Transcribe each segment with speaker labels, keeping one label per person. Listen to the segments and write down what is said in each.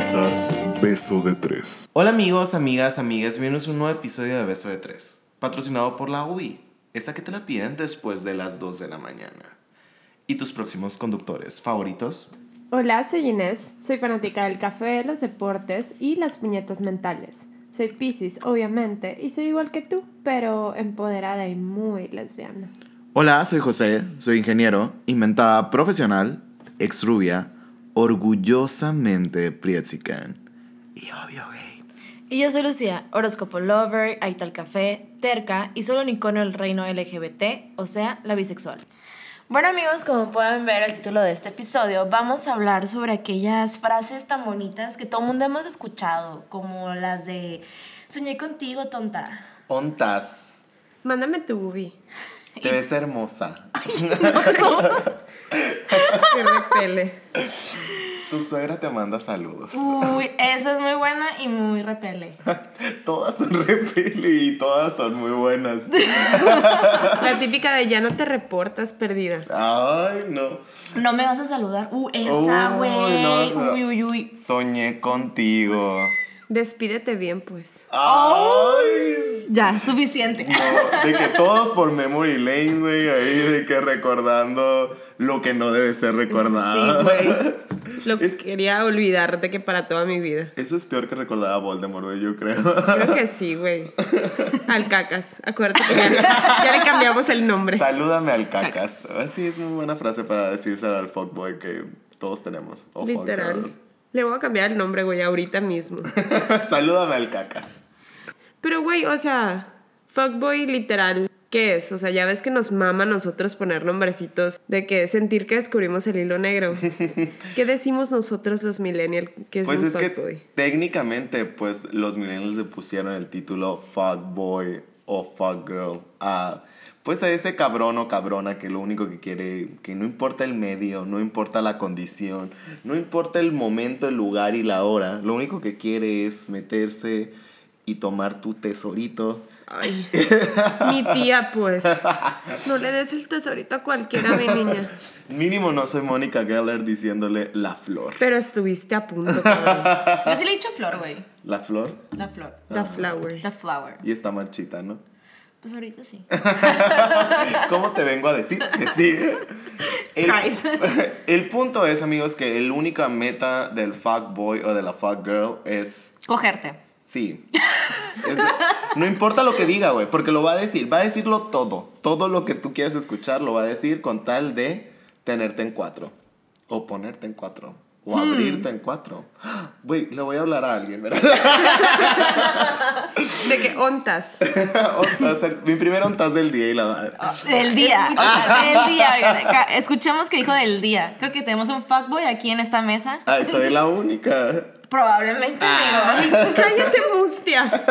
Speaker 1: sintonizar Beso de Tres.
Speaker 2: Hola amigos, amigas, amigas, bienvenidos a un nuevo episodio de Beso de Tres, patrocinado por la UI, esa que te la piden después de las 2 de la mañana. ¿Y tus próximos conductores favoritos?
Speaker 3: Hola, soy Inés, soy fanática del café, los deportes y las puñetas mentales. Soy Pisces, obviamente, y soy igual que tú, pero empoderada y muy lesbiana.
Speaker 2: Hola, soy José, soy ingeniero, inventada profesional, ex rubia, orgullosamente prietsican y obvio gay.
Speaker 4: Y yo soy Lucía, horóscopo lover, aita al café, terca y solo un icono del reino LGBT, o sea, la bisexual. Bueno amigos, como pueden ver el título de este episodio, vamos a hablar sobre aquellas frases tan bonitas que todo el mundo hemos escuchado, como las de soñé contigo, tonta.
Speaker 2: Ontas,
Speaker 3: Mándame tu bubi.
Speaker 2: Te ves hermosa.
Speaker 3: Que repele.
Speaker 2: Tu suegra te manda saludos.
Speaker 4: Uy, esa es muy buena y muy repele.
Speaker 2: Todas son repele y todas son muy buenas.
Speaker 3: La típica de ya no te reportas perdida.
Speaker 2: Ay, no.
Speaker 4: No me vas a saludar. Uh, esa, güey.
Speaker 2: no.
Speaker 4: Uy, uy, uy.
Speaker 2: Soñé contigo.
Speaker 3: Despídete bien, pues.
Speaker 2: Ay.
Speaker 4: Ya, suficiente.
Speaker 2: No, de que todos por Memory Lane, güey, ahí de que recordando lo que no debe ser
Speaker 3: Sí,
Speaker 2: recordado.
Speaker 3: güey. Lo que quería olvidarte que para toda mi vida.
Speaker 2: Eso es peor que recordar a Voldemort, güey, yo creo.
Speaker 3: Creo que sí, güey. Al cacas. Acuérdate que ya, ya le cambiamos el nombre.
Speaker 2: Salúdame al cacas. Así es muy buena frase para decírselo al fuckboy que todos tenemos. O
Speaker 3: Literal. Le voy a cambiar el nombre, güey, ahorita mismo.
Speaker 2: Salúdame al cacas.
Speaker 3: Pero, güey, o sea, fuckboy literal, ¿qué es? O sea, ya ves que nos mama a nosotros poner nombrecitos de que sentir que descubrimos el hilo negro. ¿Qué decimos nosotros los millennials que es
Speaker 2: Pues
Speaker 3: un
Speaker 2: es que técnicamente, pues los millennials le pusieron el título fuckboy o fuckgirl a pues a ese cabrón o cabrona que lo único que quiere, que no importa el medio, no importa la condición, no importa el momento, el lugar y la hora, lo único que quiere es meterse y tomar tu tesorito.
Speaker 3: Ay, mi tía, pues. No le des el tesorito a cualquiera, mi niña.
Speaker 2: Mínimo no soy Mónica Geller diciéndole la flor.
Speaker 3: Pero estuviste a punto, cabrón.
Speaker 4: Yo sí le he dicho flor, güey.
Speaker 2: La flor
Speaker 4: La flor.
Speaker 3: The flower.
Speaker 4: The flower.
Speaker 2: y está marchita, ¿no?
Speaker 4: Pues ahorita sí.
Speaker 2: ¿Cómo te vengo a decir que sí? El, punto es, amigos, que la única meta del fuckboy o de la fuckgirl es.
Speaker 4: Cogerte.
Speaker 2: Sí. Es- no importa lo que diga, güey, porque lo va a decir. Va a decirlo todo. Todo lo que tú quieres escuchar lo va a decir con tal de tenerte en cuatro. O ponerte en cuatro. O
Speaker 4: Hmm.
Speaker 2: abrirte en cuatro. Güey, le voy a hablar a alguien, ¿verdad?
Speaker 3: De que ontas.
Speaker 2: Ontas, mi primer ontas del día y la madre.
Speaker 4: Del día. O sea, del día. Escuchemos que dijo del día. Creo que tenemos un fuckboy aquí en esta mesa.
Speaker 2: Ay, soy la única.
Speaker 4: Probablemente,
Speaker 2: Ah.
Speaker 4: amigo.
Speaker 3: Cállate, mustia.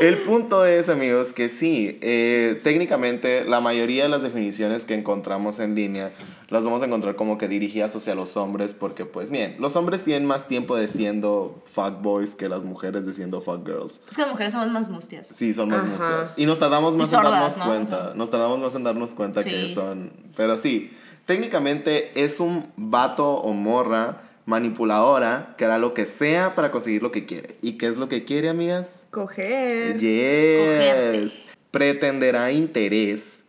Speaker 2: El punto es, amigos, que sí, eh, técnicamente la mayoría de las definiciones que encontramos en línea las vamos a encontrar como que dirigidas hacia los hombres porque, pues, bien, los hombres tienen más tiempo de siendo fuckboys que las mujeres de siendo fuckgirls.
Speaker 4: Es que las mujeres somos más mustias.
Speaker 2: Sí, son más
Speaker 3: Ajá.
Speaker 2: muestras. Y nos tardamos más en darnos
Speaker 4: ¿no?
Speaker 2: cuenta. Nos tardamos más en darnos cuenta que son... Pero sí, técnicamente es un vato o morra manipuladora que hará lo que sea para conseguir lo que quiere. ¿Y qué es lo que quiere, amigas?
Speaker 3: Coger.
Speaker 2: Yes.
Speaker 4: Cogerte.
Speaker 2: Pretenderá interés,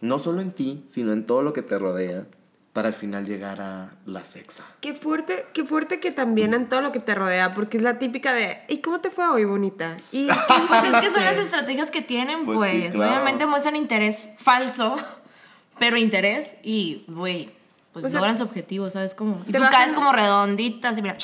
Speaker 2: no solo en ti, sino en todo lo que te rodea, para al final llegar a la sexa.
Speaker 3: Qué fuerte, qué fuerte que también en todo lo que te rodea, porque es la típica de, ¿y cómo te fue hoy, bonita? ¿Y
Speaker 4: Pues es que son
Speaker 3: hiciste?"
Speaker 4: las estrategias que tienen,
Speaker 2: Pues
Speaker 4: pues.
Speaker 2: sí, claro.
Speaker 4: Obviamente muestran interés falso, pero interés y, güey, pues
Speaker 3: O sea,
Speaker 4: logran su objetivo, ¿sabes? Como, y tú caes como redondita, así, mira,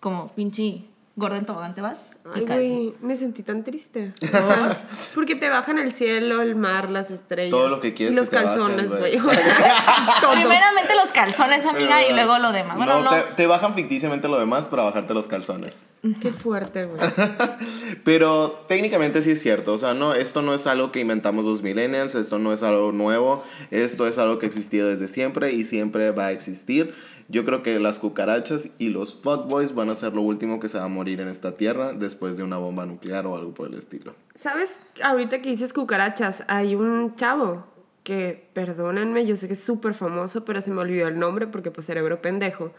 Speaker 4: como pinche gordo en tobogán te vas y
Speaker 3: Ay,
Speaker 4: caes.
Speaker 3: güey, me sentí tan triste. O sea, porque te bajan el cielo, el mar, las estrellas.
Speaker 2: Todo lo que quieres
Speaker 3: Y los
Speaker 2: que te
Speaker 3: calzones,
Speaker 2: güey.
Speaker 3: güey. O sea, todo.
Speaker 4: Primeramente los calzones, amiga, y luego lo demás. Bueno, no.
Speaker 2: Te, te bajan ficticiamente lo demás para bajarte los calzones.
Speaker 3: Qué fuerte, güey.
Speaker 2: Pero técnicamente sí es cierto, o sea, no, esto no es algo que inventamos los millennials, esto no es algo nuevo, esto es algo que ha existido desde siempre y siempre va a existir. Yo creo que las cucarachas y los fuckboys van a ser lo último que se va a morir en esta tierra después de una bomba nuclear o algo por el estilo.
Speaker 3: ¿Sabes? Ahorita que dices cucarachas, hay un chavo que, perdónenme, yo sé que es súper famoso, pero se me olvidó el nombre porque pues cerebro pendejo,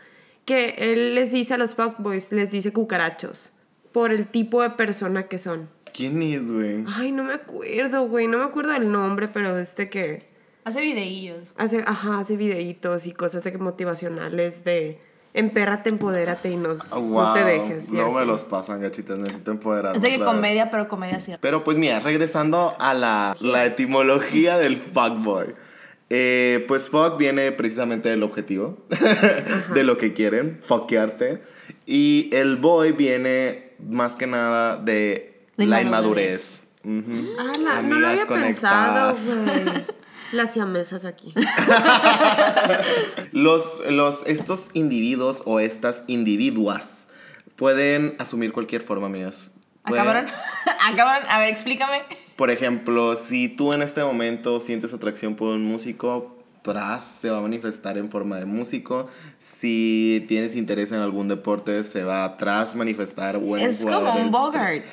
Speaker 3: que él les dice a los fuckboys, les dice cucarachos, por el tipo de persona que son.
Speaker 2: ¿Quién es, güey?
Speaker 3: Ay, no me acuerdo, güey, no me acuerdo del nombre, pero este que
Speaker 4: Hace videillos.
Speaker 3: hace, ajá, hace videitos y cosas de que motivacionales de empérrate, empodérate y no, no te dejes.
Speaker 2: No me los pasan, gachitas. Necesito empoderarme.
Speaker 4: Es de que
Speaker 2: claro.
Speaker 4: comedia, pero comedia cierta.
Speaker 2: Pero pues mira, regresando a la, la etimología del fuckboy. Eh, pues fuck viene precisamente del objetivo, de lo que quieren, fuckearte. Y el boy viene más que nada de,
Speaker 4: De
Speaker 2: la
Speaker 4: inmadurez.
Speaker 2: inmadurez.
Speaker 3: Ah, la- no lo había pensado, güey. Las siamesas aquí.
Speaker 2: Los, los, estos individuos o estas individuas pueden asumir cualquier forma, amigas.
Speaker 4: Acabaron. Acabaron. A ver, explícame.
Speaker 2: Por ejemplo, si tú en este momento sientes atracción por un músico, tras se va a manifestar en forma de músico. Si tienes interés en algún deporte, se va atrás manifestar. buen
Speaker 4: Es como un Bogart.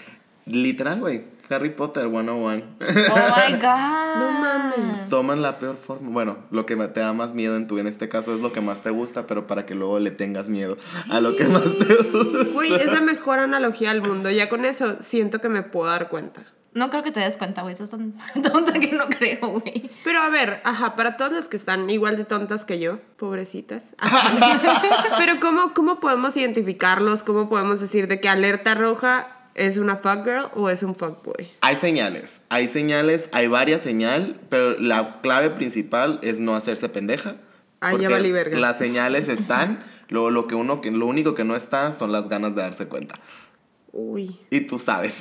Speaker 2: Literal, güey. Harry Potter 101.
Speaker 4: Oh my god.
Speaker 3: No mames.
Speaker 2: Toman la peor forma. Bueno, lo que te da más miedo en tu en este caso es lo que más te gusta, pero para que luego le tengas miedo a lo que más te gusta.
Speaker 3: Güey, es la mejor analogía del mundo. Ya con eso siento que me puedo dar cuenta.
Speaker 4: No creo que te des cuenta, güey. Estás tan tonta que no creo, güey.
Speaker 3: Pero a ver, ajá, para todos los que están igual de tontas que yo, pobrecitas. Ajá. Pero ¿cómo, ¿cómo podemos identificarlos? ¿Cómo podemos decir de que alerta roja es una fuck girl o es un fuck boy?
Speaker 2: Hay señales, hay señales, hay varias señales, pero la clave principal es no hacerse pendeja.
Speaker 3: Ah, ya valí verga.
Speaker 2: Las señales están, lo, lo, que uno, lo único que no está son las ganas de darse cuenta.
Speaker 3: Uy.
Speaker 2: Y tú sabes.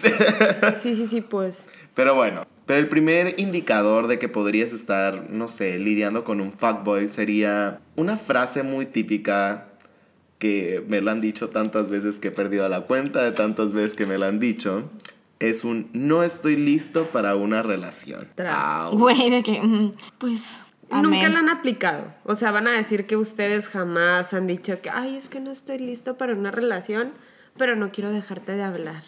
Speaker 3: Sí, sí, sí, pues.
Speaker 2: pero bueno, pero el primer indicador de que podrías estar, no sé, lidiando con un fuckboy sería una frase muy típica que me la han dicho tantas veces que he perdido la cuenta de tantas veces que me la han dicho. Es un no estoy listo para una relación.
Speaker 4: Güey, de que. mm, Pues.
Speaker 3: Nunca
Speaker 4: amén.
Speaker 3: la han aplicado. O sea, van a decir que ustedes jamás han dicho que, ay, es que no estoy listo para una relación, pero no quiero dejarte de hablar.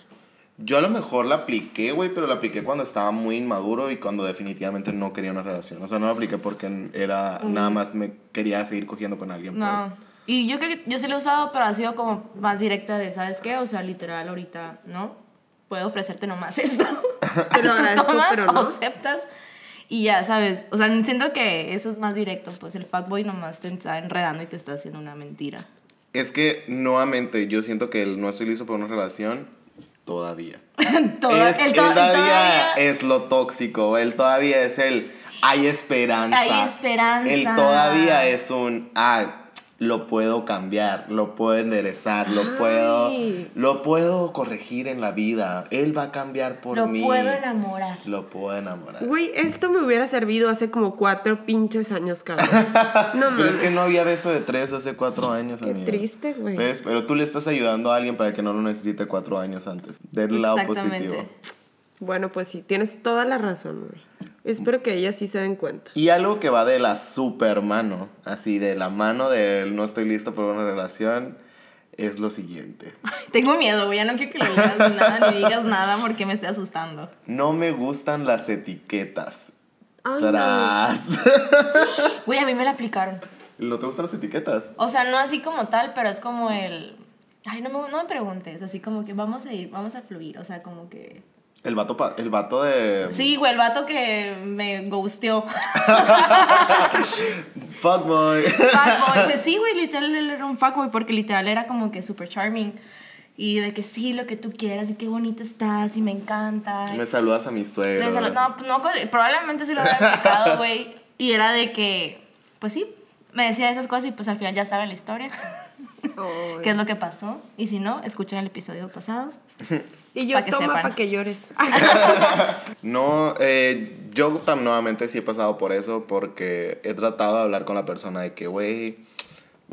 Speaker 2: Yo a lo mejor la apliqué, güey, pero la apliqué cuando estaba muy inmaduro y cuando definitivamente no quería una relación. O sea, no la apliqué porque era nada más me quería seguir cogiendo con alguien. pues.
Speaker 4: Y yo creo que yo sí lo he usado, pero ha sido como más directa de, ¿sabes qué? O sea, literal, ahorita, ¿no? Puedo ofrecerte nomás esto.
Speaker 3: Te lo agradezco,
Speaker 4: tomas
Speaker 3: pero no.
Speaker 4: aceptas. Y ya, ¿sabes? O sea, siento que eso es más directo. Pues el fuckboy nomás te está enredando y te está haciendo una mentira.
Speaker 2: Es que, nuevamente, yo siento que el no estoy listo para una relación todavía.
Speaker 4: Toda-
Speaker 2: es,
Speaker 4: el
Speaker 2: él
Speaker 4: to-
Speaker 2: todavía,
Speaker 4: todavía-
Speaker 2: es lo tóxico. Él todavía es el hay esperanza.
Speaker 4: Hay esperanza.
Speaker 2: Él todavía es un ay, lo puedo cambiar, lo puedo enderezar, lo
Speaker 3: Ay.
Speaker 2: puedo lo puedo corregir en la vida. Él va a cambiar por
Speaker 4: Lo
Speaker 2: mí.
Speaker 4: puedo enamorar.
Speaker 2: Lo puedo enamorar.
Speaker 3: Güey, esto me hubiera servido hace como cuatro pinches años, cabrón. No
Speaker 2: Pero es que no había beso de tres hace cuatro años,
Speaker 3: Qué
Speaker 2: amiga.
Speaker 3: triste, güey.
Speaker 2: ¿Ves? Pero tú le estás ayudando a alguien para que no lo necesite cuatro años antes. Del lado
Speaker 4: Exactamente.
Speaker 2: positivo.
Speaker 3: Bueno, pues sí, tienes toda la razón, güey. Espero que ellas sí se den cuenta.
Speaker 2: Y algo que va de la super mano, así de la mano del no estoy listo para una relación, es lo siguiente.
Speaker 4: Tengo miedo, güey. Ya no quiero que lo leas ni nada, ni digas nada porque me estoy asustando.
Speaker 2: No me gustan las etiquetas.
Speaker 3: Ay.
Speaker 2: Tras.
Speaker 4: Güey, a mí me la aplicaron.
Speaker 2: ¿No te gustan las etiquetas?
Speaker 4: O sea, no así como tal, pero es como el... Ay, no me, no me preguntes. Así como que vamos a ir, vamos a fluir. O sea, como que...
Speaker 2: El vato, pa- el vato de.
Speaker 4: Sí, güey, el vato que me gusteó.
Speaker 2: Fuckboy.
Speaker 4: Fuckboy. Pues sí, güey, literal él era un fuckboy porque literal era como que super charming. Y de que sí, lo que tú quieras y qué bonita estás y me encanta.
Speaker 2: me saludas a mi suegro.
Speaker 4: No, no, probablemente sí lo hubiera aplicado, güey. Y era de que, pues sí, me decía esas cosas y pues al final ya saben la historia. ¿Qué es lo que pasó? Y si no, escuchen el episodio pasado.
Speaker 3: Y yo
Speaker 4: Pa' que
Speaker 3: toma para que llores.
Speaker 2: No, eh, yo nuevamente sí he pasado por eso porque he tratado de hablar con la persona de que, güey,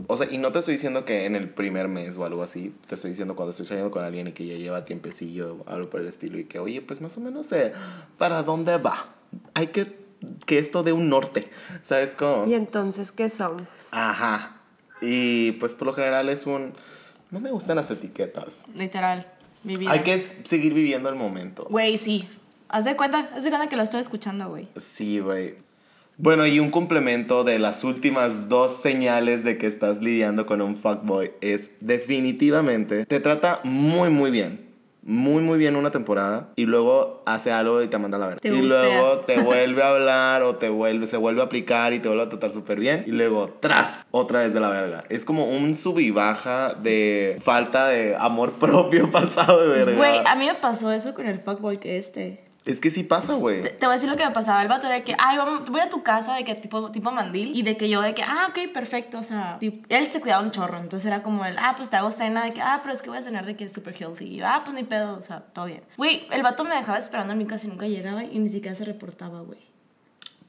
Speaker 2: o sea, y no te estoy diciendo que en el primer mes o algo así, te estoy diciendo cuando estoy saliendo con alguien y que ya lleva tiempecillo, algo por el estilo, y que, oye, pues más o menos sé para dónde va. Hay que, que esto de un norte, ¿sabes cómo?
Speaker 3: ¿Y entonces qué somos?
Speaker 2: Ajá. Y pues por lo general es un, no me gustan las etiquetas.
Speaker 4: Literal, mi vida.
Speaker 2: Hay que seguir viviendo el momento.
Speaker 4: Güey, sí. Haz de cuenta, haz de cuenta que lo estoy escuchando, güey.
Speaker 2: Sí, güey. Bueno, y un complemento de las últimas dos señales de que estás lidiando con un fuckboy es definitivamente te trata muy muy bien. Muy muy bien una temporada y luego hace algo y te manda a la verga. Y luego te vuelve a hablar o te vuelve se vuelve a aplicar y te vuelve a tratar súper bien y luego tras otra vez de la verga. Es como un sub y baja de falta de amor propio pasado de verga.
Speaker 4: Güey, a mí me pasó eso con el fuckboy que este.
Speaker 2: Es que sí pasa, güey.
Speaker 4: Te, te voy a decir lo que me pasaba. El vato era de que, ay, vamos, voy a tu casa, de que tipo, tipo mandil. Y de que yo, de que, ah, ok, perfecto. O sea, él se cuidaba un chorro. Entonces era como el, ah, pues te hago cena, de que, ah, pero es que voy a cenar de que es super healthy. Y yo, ah, pues ni pedo, o sea, todo bien. Güey, el vato me dejaba esperando en mi casa y nunca llegaba y ni siquiera se reportaba, güey.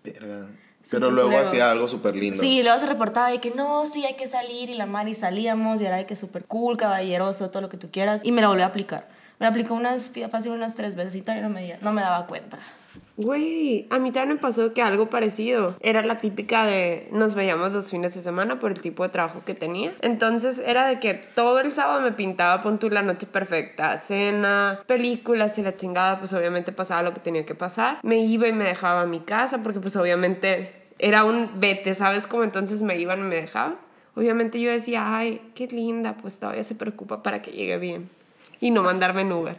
Speaker 2: Verga. Pero luego hacía algo súper lindo.
Speaker 4: Sí, luego se reportaba de que no, sí, hay que salir y la mar y salíamos y era de que súper cool, caballeroso, todo lo que tú quieras. Y me lo volvió a aplicar. Me aplicó unas, fácil unas tres veces y todavía no me, no me daba cuenta.
Speaker 3: Güey, a mí también me pasó que algo parecido. Era la típica de nos veíamos los fines de semana por el tipo de trabajo que tenía. Entonces era de que todo el sábado me pintaba, pon tú la noche perfecta, cena, películas y la chingada, pues obviamente pasaba lo que tenía que pasar. Me iba y me dejaba a mi casa porque pues obviamente era un vete, ¿sabes? Como entonces me iban y me dejaban. Obviamente yo decía, ay, qué linda, pues todavía se preocupa para que llegue bien y no mandarme en Uber.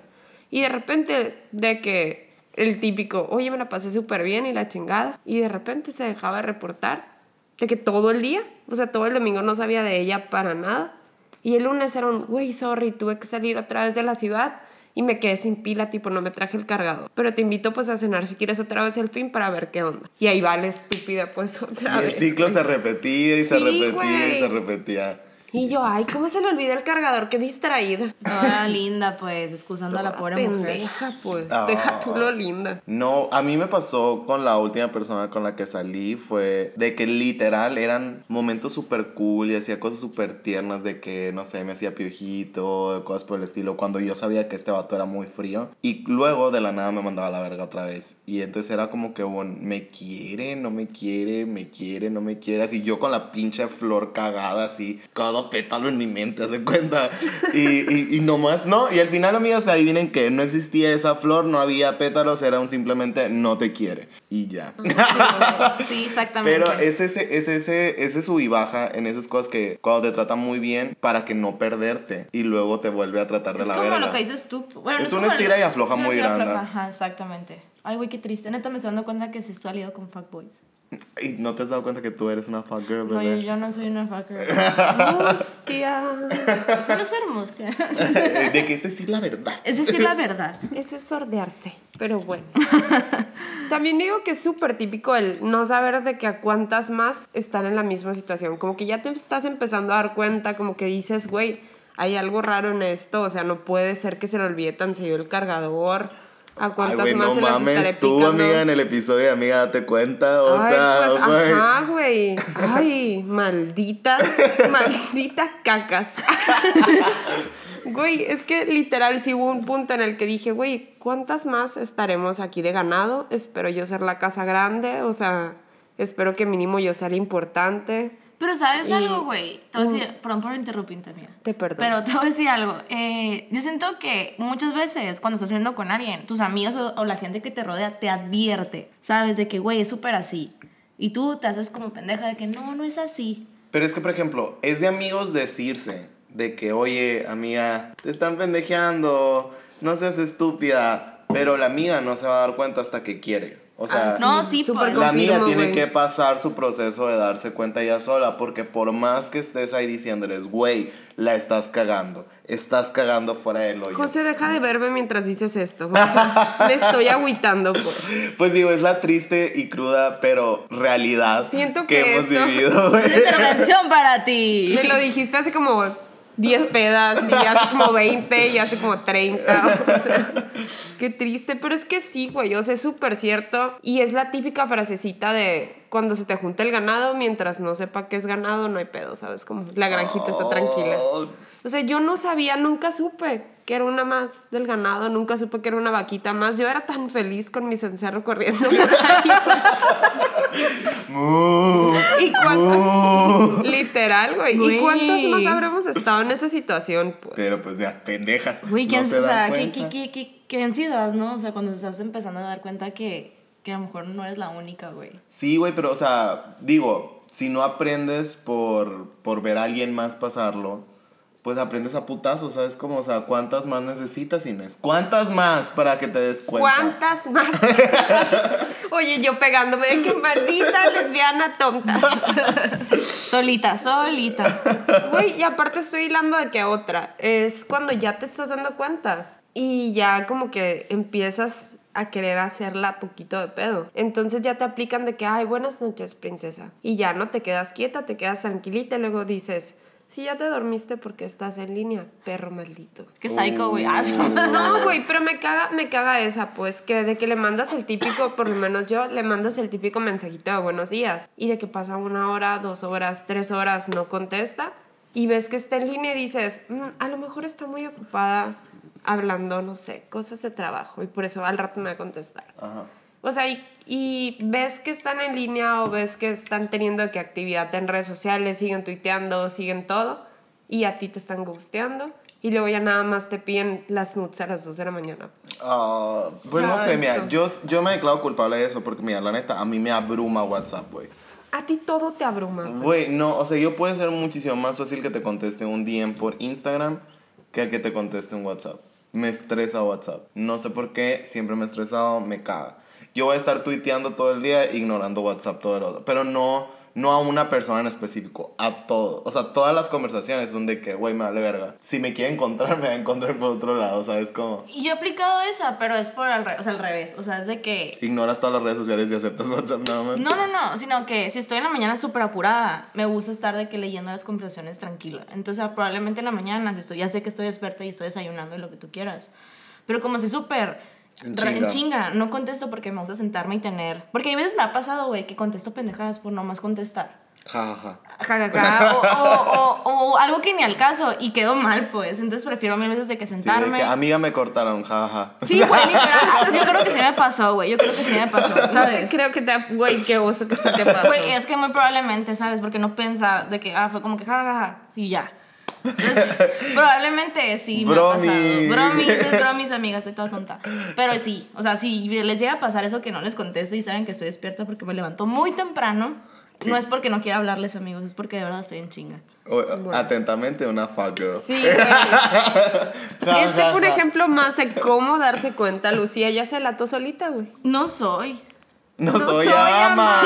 Speaker 3: Y de repente, de que el típico, oye, me la pasé súper bien y la chingada, y de repente se dejaba de reportar, de que todo el día, o sea, todo el domingo no sabía de ella para nada. Y el lunes era un, güey, sorry, tuve que salir otra vez de la ciudad y me quedé sin pila, tipo, no me traje el cargador. Pero te invito pues a cenar si quieres otra vez el fin para ver qué onda. Y ahí va la estúpida pues otra
Speaker 2: Y el
Speaker 3: vez.
Speaker 2: ciclo se repetía y se repetía y se repetía.
Speaker 3: Y yo, ay, ¿cómo se le olvida el cargador? Qué distraída.
Speaker 4: Toda linda, pues, excusando a la
Speaker 3: Toda
Speaker 4: pobre mujer.
Speaker 3: pendeja, pues.
Speaker 2: Ah.
Speaker 3: Deja tú lo linda.
Speaker 2: No, a mí me pasó con la última persona con la que salí fue de que literal eran momentos súper cool y hacía cosas súper tiernas de que, no sé, me hacía piojito, cosas por el estilo, cuando yo sabía que este vato era muy frío. Y luego de la nada me mandaba a la verga otra vez. Y entonces era como que, bueno, me quiere, no me quiere, me quiere, no me quiere. Así yo con la pinche flor cagada, así, cada pétalo en mi mente, ¿se cuenta? Y, y, y nomás, ¿no? Y al final, amigas, adivinen que no existía esa flor, no había pétalos, era un simplemente no te quiere. Y ya.
Speaker 4: Sí, exactamente.
Speaker 2: Pero es ese, es ese, ese sub y baja en esas cosas que cuando te trata muy bien para que no perderte y luego te vuelve a tratar de
Speaker 4: es
Speaker 2: la
Speaker 4: como
Speaker 2: verga.
Speaker 4: lo que dices tú. Bueno,
Speaker 2: Es una
Speaker 4: como
Speaker 2: estira y afloja
Speaker 4: es
Speaker 2: muy grande.
Speaker 4: afloja, Ajá, exactamente. Ay, güey, qué triste. Neta, me estoy dando cuenta que se está aliado con fuckboys.
Speaker 2: Y no te has dado cuenta que tú eres una fuck girl,
Speaker 4: No, yo, yo no soy una fucker.
Speaker 3: Hostia.
Speaker 4: Eso no es hermoso.
Speaker 2: de que es decir la verdad.
Speaker 4: Es decir la verdad.
Speaker 3: Eso es sordearse. Pero bueno. También digo que es súper típico el no saber de que a cuántas más están en la misma situación. Como que ya te estás empezando a dar cuenta, como que dices, güey, hay algo raro en esto. O sea, no puede ser que se le olvide tan seguido el cargador. ¿A
Speaker 2: Ay,
Speaker 3: cuántas
Speaker 2: güey,
Speaker 3: más
Speaker 2: no
Speaker 3: se las estaré
Speaker 2: mames, tú,
Speaker 3: picando?
Speaker 2: amiga, en el episodio de Amiga, date cuenta. O
Speaker 3: Ay,
Speaker 2: sea,
Speaker 3: pues,
Speaker 2: güey.
Speaker 3: ajá, güey. Ay, maldita, maldita cacas. Güey, es que literal sí hubo un punto en el que dije, güey, ¿cuántas más estaremos aquí de ganado? Espero yo ser la casa grande, o sea, espero que mínimo yo sea la importante.
Speaker 4: Pero ¿sabes
Speaker 3: Y-
Speaker 4: algo, güey? Te voy a decir, perdón por interrumpirte, amiga.
Speaker 3: Te perdono.
Speaker 4: Pero te voy a decir algo. Eh, yo siento que muchas veces cuando estás saliendo con alguien, tus amigos o, o la gente que te rodea te advierte, ¿sabes? De que, güey, es súper así. Y tú te haces como pendeja de que no, no es así.
Speaker 2: Pero es que, por ejemplo, es de amigos decirse de que, oye, amiga, te están pendejeando, no seas estúpida. Pero la amiga no se va a dar cuenta hasta que quiere. O sea,
Speaker 3: Ah,
Speaker 4: No, sí, pues.
Speaker 2: la amiga
Speaker 3: confirmo,
Speaker 2: tiene que pasar su proceso de darse cuenta ella sola. Porque por más que estés ahí diciéndoles, güey, la estás cagando, estás cagando fuera del hoyo.
Speaker 3: José, deja de verme mientras dices esto. O sea, me estoy agüitando, pues.
Speaker 2: Pues digo, es la triste y cruda, pero realidad
Speaker 3: Siento que
Speaker 2: hemos
Speaker 3: esto-
Speaker 2: vivido.
Speaker 4: Una intervención para ti.
Speaker 3: Me lo dijiste hace como 10 pedas y hace como 20 y hace como 30. O sea, qué triste. Pero es que sí, güey. O sea, es súper cierto. Y es la típica frasecita de cuando se te junta el ganado, mientras no sepa que es ganado, no hay pedo, ¿sabes? Como la granjita está tranquila.
Speaker 2: Oh,
Speaker 3: O sea, yo no sabía, nunca supe que era una más del ganado, nunca supe que era una vaquita más. Yo era tan feliz con mi cencerro corriendo por ahí.
Speaker 2: mu.
Speaker 3: ¿Y cuántas? Literal, güey. ¿Y cuántas más habremos estado en esa situación? Pues?
Speaker 2: Pero pues ya, pendejas.
Speaker 4: Güey, qué,
Speaker 2: no
Speaker 4: ans-
Speaker 2: se
Speaker 4: o
Speaker 2: dan
Speaker 4: sea, qué,
Speaker 2: cuenta.
Speaker 4: qué, qué, qué, qué ansiedad, ¿no? O sea, cuando estás empezando a dar cuenta que que a lo mejor no eres la única, güey.
Speaker 2: Sí, güey, pero, o sea, digo, si no aprendes por, por ver a alguien más pasarlo, pues aprendes a putazo, ¿sabes cómo? O sea, ¿cuántas más necesitas, Inés? ¿Cuántas más para que te des cuenta?
Speaker 3: ¿Cuántas más? Oye, yo pegándome de que maldita lesbiana tonta.
Speaker 4: Solita, solita.
Speaker 3: Güey, y aparte estoy hilando de que otra. Es cuando ya te estás dando cuenta. Y ya como que empiezas a querer hacerla poquito de pedo. Entonces ya te aplican de que, ay, buenas noches, princesa. Y ya no te quedas quieta, te quedas tranquilita y luego dices, sí, ya te dormiste porque estás en línea, perro maldito.
Speaker 4: Qué psycho, güey. Ah,
Speaker 3: No, güey, pero me caga, me caga esa, pues, que de que le mandas el típico, por lo menos yo, le mandas el típico mensajito de buenos días. Y de que pasa una hora, dos horas, tres horas, no contesta. Y ves que está en línea y dices, "Mm, a lo mejor está muy ocupada hablando, no sé, cosas de trabajo. Y por eso al rato me va a contestar.
Speaker 2: Ajá.
Speaker 3: O sea, y, y ves que están en línea o ves que están teniendo que actividad en redes sociales, siguen tuiteando, siguen todo, y a ti te están gusteando, y luego ya nada más te piden las nudes a las 2 de la mañana.
Speaker 2: Ah, pues no
Speaker 3: Ah,
Speaker 2: sé, mira,
Speaker 3: esto.
Speaker 2: yo, yo me declaro culpable de eso porque, mira, la neta, a mí me abruma WhatsApp, güey.
Speaker 3: A ti todo te abruma. güey.
Speaker 2: Güey, no, o sea, yo puede ser muchísimo más fácil que te conteste un DM por Instagram que que te conteste un WhatsApp. Me estresa WhatsApp. No sé por qué, siempre me he estresado, me caga. Yo voy a estar tuiteando todo el día, ignorando WhatsApp todo el otro. Pero no, no a una persona en específico, a todo. O sea, todas las conversaciones son de que, güey, me vale verga. Si me quiere encontrar, me va a encontrar por otro lado, ¿sabes cómo?
Speaker 4: Y yo he aplicado esa, pero es por al, re- o sea, al revés. O sea, es de que
Speaker 2: Ignoras todas las redes sociales y aceptas WhatsApp nada más.
Speaker 4: No, no, no, sino que si estoy en la mañana súper apurada, me gusta estar de que leyendo las conversaciones tranquila. Entonces, probablemente en la mañana, si estoy, ya sé que estoy despierta y estoy desayunando y lo que tú quieras. Pero como si súper
Speaker 2: En
Speaker 4: re- en
Speaker 2: chinga.
Speaker 4: chinga, no contesto porque me gusta sentarme y tener. Porque a veces me ha pasado, güey, que contesto pendejadas por no más contestar.
Speaker 2: Ja, ja, ja.
Speaker 4: Ja, ja, ja, o, o- o- o algo que ni al caso y quedo mal, pues. Entonces prefiero mil veces de que
Speaker 2: Sí, de
Speaker 4: sentarme.
Speaker 2: que, amiga, me cortaron, ja, ja, ja.
Speaker 4: Sí, güey, literal. Yo creo que sí me pasó, güey. Yo creo que sí me pasó, ¿sabes?
Speaker 3: Creo que te... Güey, qué oso que se te pasó.
Speaker 4: Güey, es que muy probablemente, ¿sabes? Porque no piensa de que, ah, fue como que jajaja y ya. Entonces, probablemente sí me ha
Speaker 2: Bromi.
Speaker 4: pasado. Bromis, es bromis, amigas, soy toda tonta. Pero sí, o sea, si les llega a pasar eso que no les contesto y saben que estoy despierta porque me levanto muy temprano, no es porque no quiera hablarles, amigos, es porque de verdad estoy en chinga.
Speaker 2: O- Atentamente, una fuck girl.
Speaker 3: Sí, güey. Este fue un ejemplo más de cómo darse cuenta. Lucía ya se lató solita, güey.
Speaker 4: No soy.
Speaker 2: No,
Speaker 3: No
Speaker 2: soy,
Speaker 3: soy
Speaker 2: ama.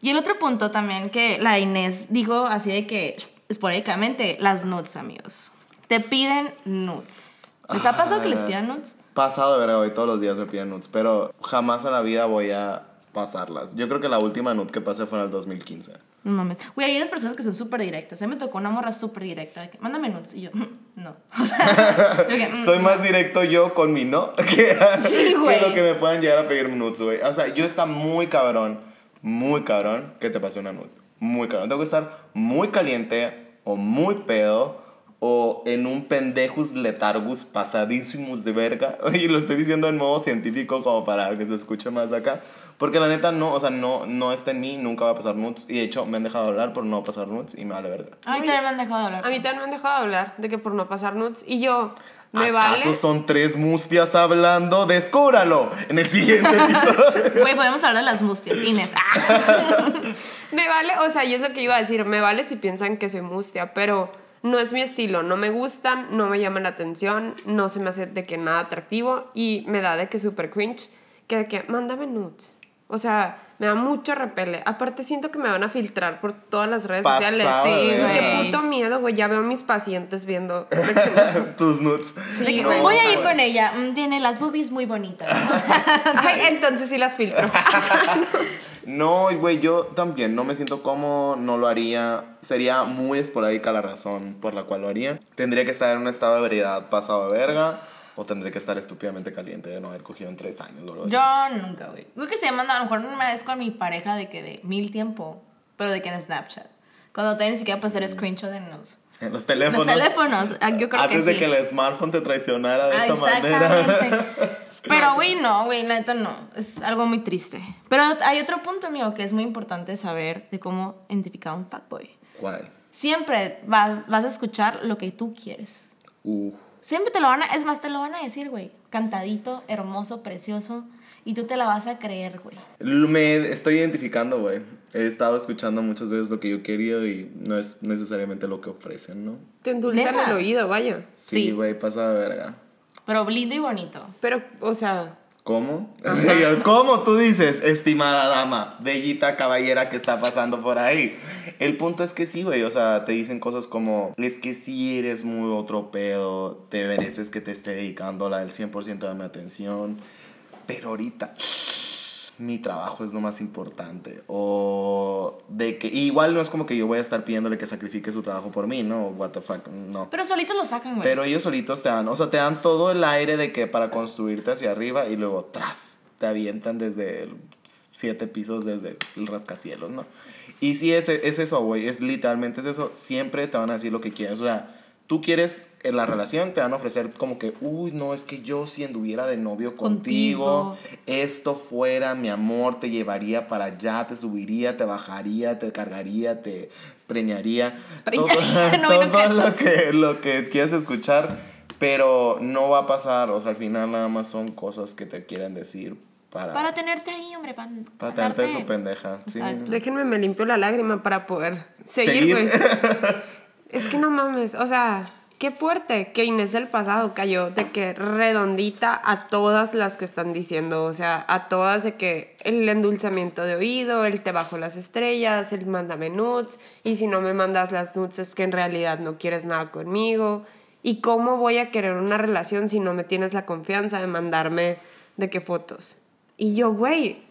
Speaker 4: Y el otro punto también que la Inés dijo así de que esporádicamente, las nudes, amigos. Te piden nudes. ¿Les ha pasado que les pidan nudes?
Speaker 2: Pasado de verga, hoy todos los días me piden nudes, pero jamás en la vida voy a pasarlas. Yo creo que la última nude que pasé fue en el 2015.
Speaker 4: No mames. Güey, hay unas personas que son súper directas. A mí me tocó una morra súper directa. de que, Mándame nudes. Y yo, "Mm, no. O sea, "Mm,
Speaker 2: Soy más directo yo con mi no que,
Speaker 4: Sí,
Speaker 2: que lo que me puedan llegar a pedir nudes, güey. O sea, yo está muy cabrón, muy cabrón que te pase una nude. Muy cabrón. Tengo que estar muy caliente o muy pedo o en un pendejus letargus pasadísimos de verga. Y lo estoy diciendo en modo científico como para que se escuche más acá. Porque la neta no, o sea, no, no está en mí, nunca va a pasar nudes. Y de hecho me han dejado hablar por no pasar nudes y me vale verga.
Speaker 4: A mí también me han dejado de hablar.
Speaker 3: A mí también me han dejado de hablar de que por no pasar nudes. Y yo, me
Speaker 2: ¿Acaso
Speaker 3: vale.
Speaker 2: son tres mustias hablando? Descúbralo en el siguiente episodio.
Speaker 4: Güey, podemos hablar de las mustias. Inés. Ah.
Speaker 3: Me vale, o sea, yo eso que iba a decir, me vale si piensan que soy mustia, pero no es mi estilo, no me gustan, no me llaman la atención, no se me hace de que nada atractivo y me da de que súper cringe, que de que mándame nudes. O sea, me da mucho repele. Aparte siento que me van a filtrar por todas las redes
Speaker 2: Pasado
Speaker 3: sociales. Sí,
Speaker 2: verga.
Speaker 3: qué puto miedo, güey. Ya veo a mis pacientes viendo.
Speaker 2: Tus nudes.
Speaker 3: Sí,
Speaker 2: No,
Speaker 3: güey.
Speaker 4: Voy a ir
Speaker 2: güey.
Speaker 4: con ella. Mm, Tiene las boobies muy bonitas. O sea,
Speaker 3: Ay, entonces sí las filtro.
Speaker 2: No, güey, yo también no me siento como, no lo haría. Sería muy esporádica la razón por la cual lo haría. Tendría que estar en un estado de ebriedad pasado de verga. O tendría que estar estúpidamente caliente de no haber cogido en tres años. o algo así.
Speaker 4: yo nunca, güey. Creo que se llaman a lo mejor una vez con mi pareja de que de mil tiempo, pero de que en Snapchat. Cuando todavía ni siquiera puedes hacer screenshot en los,
Speaker 2: En los teléfonos.
Speaker 4: los teléfonos. Ah, Yo creo
Speaker 2: Antes
Speaker 4: que
Speaker 2: de
Speaker 4: sí.
Speaker 2: que el smartphone te traicionara de
Speaker 4: Ah,
Speaker 2: esta manera.
Speaker 4: Pero, güey, no, güey, neta no. Es algo muy triste. Pero hay otro punto, amigo, que es muy importante saber de cómo identificar a un fuckboy.
Speaker 2: ¿Cuál?
Speaker 4: Siempre vas, vas a escuchar lo que tú quieres.
Speaker 2: Uh.
Speaker 4: Siempre te lo van a, es más, te lo van a decir, güey. Cantadito, hermoso, precioso. y tú te la vas a creer, güey.
Speaker 2: Me estoy identificando, güey. He estado escuchando muchas veces lo que yo quería y no es necesariamente lo que ofrecen, ¿no?
Speaker 3: Te endulzan el oído, vaya.
Speaker 2: Sí,
Speaker 4: Sí.
Speaker 2: güey, pasa de verga.
Speaker 4: Pero lindo y bonito.
Speaker 3: Pero, o sea,
Speaker 2: ¿Cómo? ¿Cómo tú dices, estimada dama, bellita caballera que está pasando por ahí? El punto es que sí, güey, o sea, te dicen cosas como, es que sí eres muy otro pedo, te mereces que te esté dedicando la del 100% de mi atención, pero ahorita mi trabajo es lo más importante. O de que, igual no es como que yo voy a estar pidiéndole que sacrifique su trabajo por mí, ¿no? What the fuck, no.
Speaker 4: Pero solitos lo sacan, güey.
Speaker 2: Pero ellos solitos te dan, o sea, te dan todo el aire de que para construirte hacia arriba y luego tras, te avientan desde el siete pisos, desde el rascacielos, ¿no? Y sí, es, es eso, güey, es literalmente es eso, siempre te van a decir lo que quieres, o sea, tú quieres en la relación, te van a ofrecer como que, uy, no, es que yo si anduviera de novio contigo,
Speaker 4: Contigo.
Speaker 2: esto fuera mi amor, te llevaría para allá, te subiría, te bajaría, te cargaría, te preñaría.
Speaker 4: Preñaría,
Speaker 2: todo
Speaker 4: no, no
Speaker 2: lo que, lo que quieres escuchar, pero no va a pasar, o sea, al final nada más son cosas que te quieren decir para,
Speaker 4: Para tenerte ahí, hombre, para,
Speaker 2: para tenerte de su pendeja. sí.
Speaker 4: Exacto.
Speaker 3: déjenme me limpio la lágrima para poder seguir,
Speaker 2: Seguir.
Speaker 3: güey. es que no mames, o sea, qué fuerte que Inés del pasado cayó de que redondita a todas las que están diciendo, o sea, a todas de que el endulzamiento de oído, el te bajo las estrellas, el mándame nudes, y si no me mandas las nudes es que en realidad no quieres nada conmigo. ¿Y cómo voy a querer una relación si no me tienes la confianza de mandarme de qué fotos? Y yo, güey,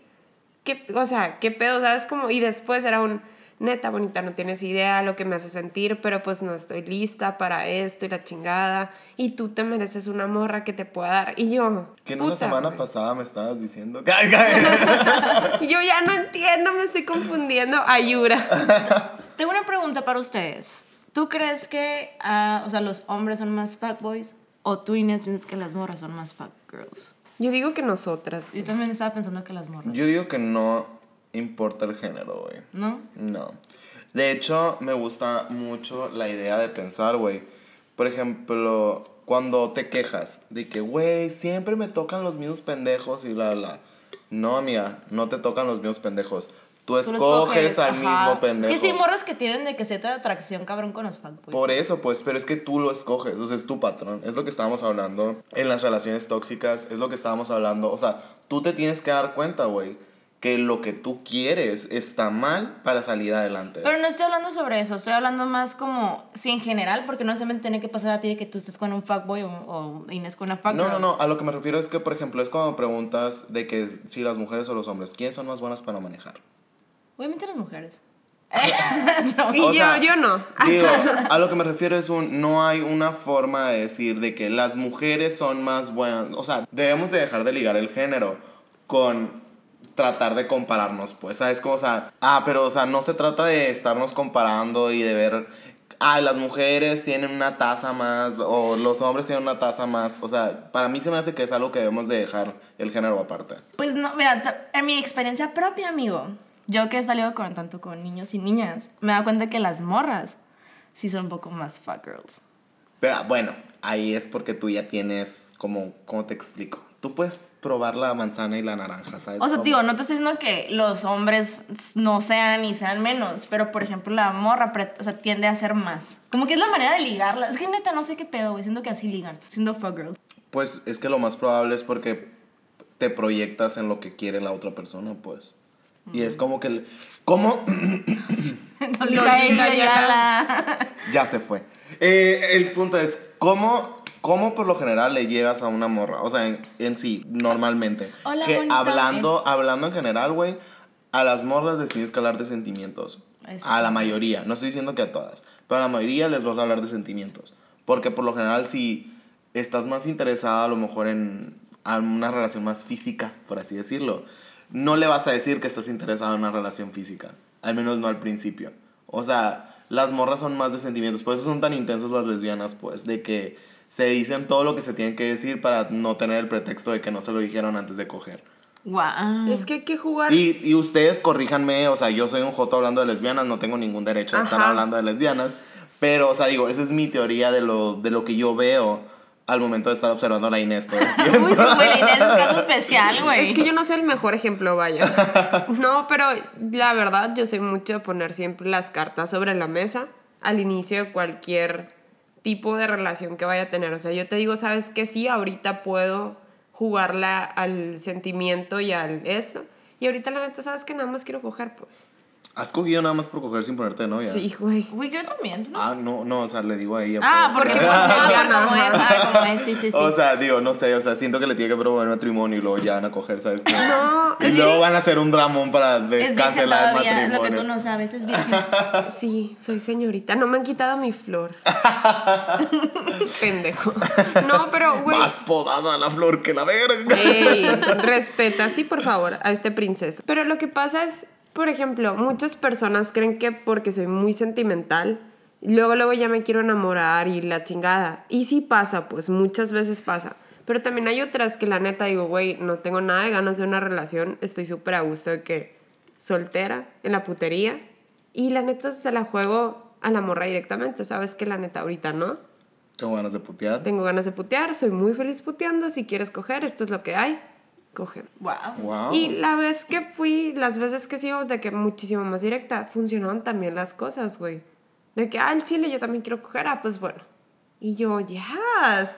Speaker 3: ¿qué, o sea, qué pedo, ¿sabes? Como, y después era un, neta, bonita, no tienes idea lo que me hace sentir, pero pues no estoy lista para esto y la chingada. Y tú te mereces una morra que te pueda dar. Y yo,
Speaker 2: Que en una semana pasada me estabas diciendo.
Speaker 3: Yo ya no entiendo, me estoy confundiendo. Ayura.
Speaker 4: Tengo una pregunta para ustedes. ¿Tú crees que ah, o sea, los hombres son más fuckboys? ¿O tú, Inés, piensas que las morras son más fuckgirls?
Speaker 3: Yo digo que nosotras.
Speaker 4: Yo también estaba pensando que las morras.
Speaker 2: Yo digo que no importa el género, güey.
Speaker 4: ¿No?
Speaker 2: No. De hecho, me gusta mucho la idea de pensar, güey. Por ejemplo, cuando te quejas de que, güey, siempre me tocan los mismos pendejos y la, la. No, amiga, no te tocan los mismos pendejos. Tú
Speaker 4: Tú
Speaker 2: escoges, al
Speaker 4: ajá.
Speaker 2: mismo pendejo.
Speaker 4: Es que sí, morras que tienen de que cierta atracción cabrón con los fuckboys.
Speaker 2: Por eso, pues, pero es que tú lo escoges, o sea, es tu patrón, es lo que estábamos hablando en las relaciones tóxicas, es lo que estábamos hablando, o sea, tú te tienes que dar cuenta, güey, que lo que tú quieres está mal para salir adelante.
Speaker 4: Pero no estoy hablando sobre eso, estoy hablando más como, si en general, porque no necesariamente tiene que pasar a ti de que tú estés con un fuckboy o, o Inés con una fuckgirl.
Speaker 2: No, no, no, a lo que me refiero es que, por ejemplo, es cuando preguntas de que si las mujeres o los hombres, ¿quiénes son más buenas para manejar?
Speaker 4: Obviamente las mujeres.
Speaker 3: Y
Speaker 2: O
Speaker 3: yo,
Speaker 2: sea,
Speaker 3: yo no.
Speaker 2: Digo, a lo que me refiero es un, no hay una forma de decir de que las mujeres son más buenas, o sea, debemos de dejar de ligar el género con tratar de compararnos, pues, ¿sabes? Como, o sea, ah, pero, o sea, no se trata de estarnos comparando y de ver, ah, las mujeres tienen una tasa más, o los hombres tienen una tasa más, o sea, para mí se me hace que es algo que debemos de dejar el género aparte.
Speaker 4: Pues no, mira, en mi experiencia propia, amigo, yo que he salido con, tanto con niños y niñas, me dado cuenta que las morras sí son un poco más fuckgirls.
Speaker 2: Pero bueno, ahí es porque tú ya tienes, como, ¿cómo te explico? Tú puedes probar la manzana y la naranja, ¿sabes?
Speaker 4: O sea, digo, no te estoy diciendo que los hombres no sean y sean menos, pero por ejemplo, la morra o sea, tiende a ser más. Como que es la manera de ligarla. Es que neta, no sé qué pedo, güey, siento que así ligan, siendo fuckgirls.
Speaker 2: Pues es que lo más probable es porque te proyectas en lo que quiere la otra persona, pues. Y es como que... ¿Cómo?
Speaker 3: Ya
Speaker 4: la...
Speaker 2: ya se fue. Eh, el punto es, ¿cómo, ¿cómo por lo general le llegas a una morra? O sea, en, en sí, normalmente.
Speaker 4: Hola,
Speaker 2: que
Speaker 4: bonita.
Speaker 2: hablando, hablando en general, güey, a las morras les tienes que hablar de sentimientos.
Speaker 4: Es
Speaker 2: A la mayoría. No estoy diciendo que a todas. Pero a la mayoría les vas a hablar de sentimientos. Porque por lo general, si estás más interesada a lo mejor en, en una relación más física, por así decirlo, no le vas a decir que estás interesado en una relación física. Al menos no al principio. O sea, las morras son más de sentimientos. Por eso son tan intensas las lesbianas, pues, de que se dicen todo lo que se tienen que decir para no tener el pretexto de que no se lo dijeron antes de coger.
Speaker 4: Guau.
Speaker 3: Es que hay que jugar.
Speaker 2: Y, y ustedes corríjanme, o sea, yo soy un joto hablando de lesbianas, no tengo ningún derecho a estar
Speaker 3: Ajá.
Speaker 2: hablando de lesbianas. Pero, o sea, digo, esa es mi teoría de lo, de lo que yo veo. al momento de estar observando a la Inés todo el tiempo.
Speaker 4: Uy, sí, güey, la Inés es caso especial, güey.
Speaker 3: Es que yo no soy el mejor ejemplo, vaya. No, pero la verdad, yo soy mucho de poner siempre las cartas sobre la mesa al inicio de cualquier tipo de relación que vaya a tener. O sea, yo te digo, ¿sabes que Sí, ahorita puedo jugarla al sentimiento y al esto. Y ahorita la neta, ¿sabes que Nada más quiero coger, pues.
Speaker 2: ¿Has cogido nada más por coger sin ponerte de novia?
Speaker 3: Sí, güey.
Speaker 4: Güey, yo también, ¿no?
Speaker 2: Ah, no, no, o sea, le digo a ella.
Speaker 4: Ah,
Speaker 2: pues.
Speaker 4: porque pues, no, como es, ah, como es, sí, sí, sí.
Speaker 2: O sea, digo, no sé, o sea, siento que le tiene que promover matrimonio y luego ya van a coger, ¿sabes qué?
Speaker 3: No,
Speaker 2: y luego van a hacer un dramón para descancelar el matrimonio.
Speaker 4: lo que tú no sabes, es virgen.
Speaker 3: Sí, soy señorita. No me han quitado mi flor. Pendejo. No, pero, güey.
Speaker 2: Más podada la flor que la verga.
Speaker 3: Ey, respeta, sí, por favor, a este princeso. Pero lo que pasa es, por ejemplo, muchas personas creen que porque soy muy sentimental, luego, luego ya me quiero enamorar y la chingada. Y sí pasa, pues muchas veces pasa. Pero también hay otras que la neta digo, güey, no tengo nada de ganas de una relación, estoy súper a gusto de que soltera, en la putería. Y la neta se la juego a la morra directamente, ¿sabes? Que la neta ahorita no.
Speaker 2: Tengo ganas de putear.
Speaker 3: Tengo ganas de putear, soy muy feliz puteando. Si quieres coger, esto es lo que hay. Coge.
Speaker 4: Wow.
Speaker 2: Wow.
Speaker 3: Y la vez que fui, las veces que he sido de que muchísimo más directa, funcionaron también las cosas, güey. De que, ah, el chile yo también quiero coger, ah, pues bueno. Y yo, ya,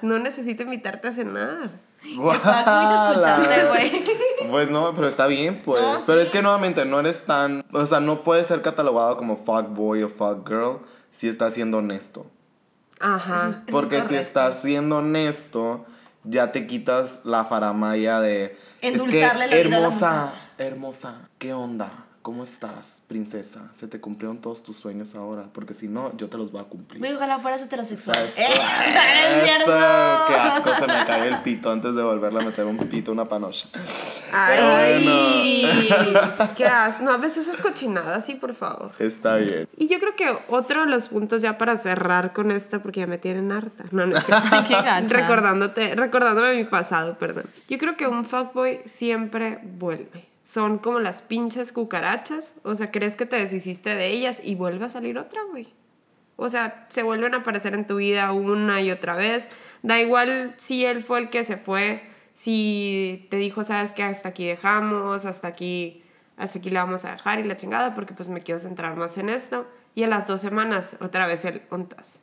Speaker 3: no necesito invitarte a cenar.
Speaker 4: Fuck, güey, te escuchaste, güey.
Speaker 2: Pues no, pero está bien, pues.
Speaker 4: No,
Speaker 2: pero
Speaker 4: sí.
Speaker 2: es que nuevamente no eres tan. O sea, no puedes ser catalogado como fuckboy o fuckgirl si estás siendo honesto.
Speaker 3: Ajá.
Speaker 4: Eso es
Speaker 2: Porque si
Speaker 4: correcto.
Speaker 2: estás siendo honesto, ya te quitas la faramaya de.
Speaker 4: Endulzarle
Speaker 2: es
Speaker 4: la
Speaker 2: que,
Speaker 4: vida a la
Speaker 2: hermosa,
Speaker 4: muchacha.
Speaker 2: hermosa, ¿qué onda? ¿Cómo estás, princesa? Se te cumplieron todos tus sueños ahora, porque si no, yo te los voy a cumplir.
Speaker 4: Güey, ojalá fueras heterosexual.
Speaker 2: ¿Sabes?
Speaker 4: ¡Eh! ¡No es cierto!
Speaker 2: Qué asco, se me cayó el pito antes de volverle a meter un pito, una panocha.
Speaker 3: Ay, qué asco. No, a veces es cochinada, sí, por favor.
Speaker 2: Está bien.
Speaker 3: Y yo creo que otro de los puntos ya para cerrar con esto, porque ya me tienen harta. No, no es cierto.
Speaker 4: Ay, qué gacha.
Speaker 3: Recordándote, recordándome mi pasado, perdón. Yo creo que un fuckboy siempre vuelve. Son como las pinches cucarachas. O sea, crees que te deshiciste de ellas y vuelve a salir otra, güey. O sea, se vuelven a aparecer en tu vida una y otra vez. Da igual si él fue el que se fue, si te dijo, sabes que hasta aquí dejamos, hasta aquí, hasta aquí la vamos a dejar y la chingada, porque pues me quiero centrar más en esto. Y a las dos semanas, otra vez el ontas.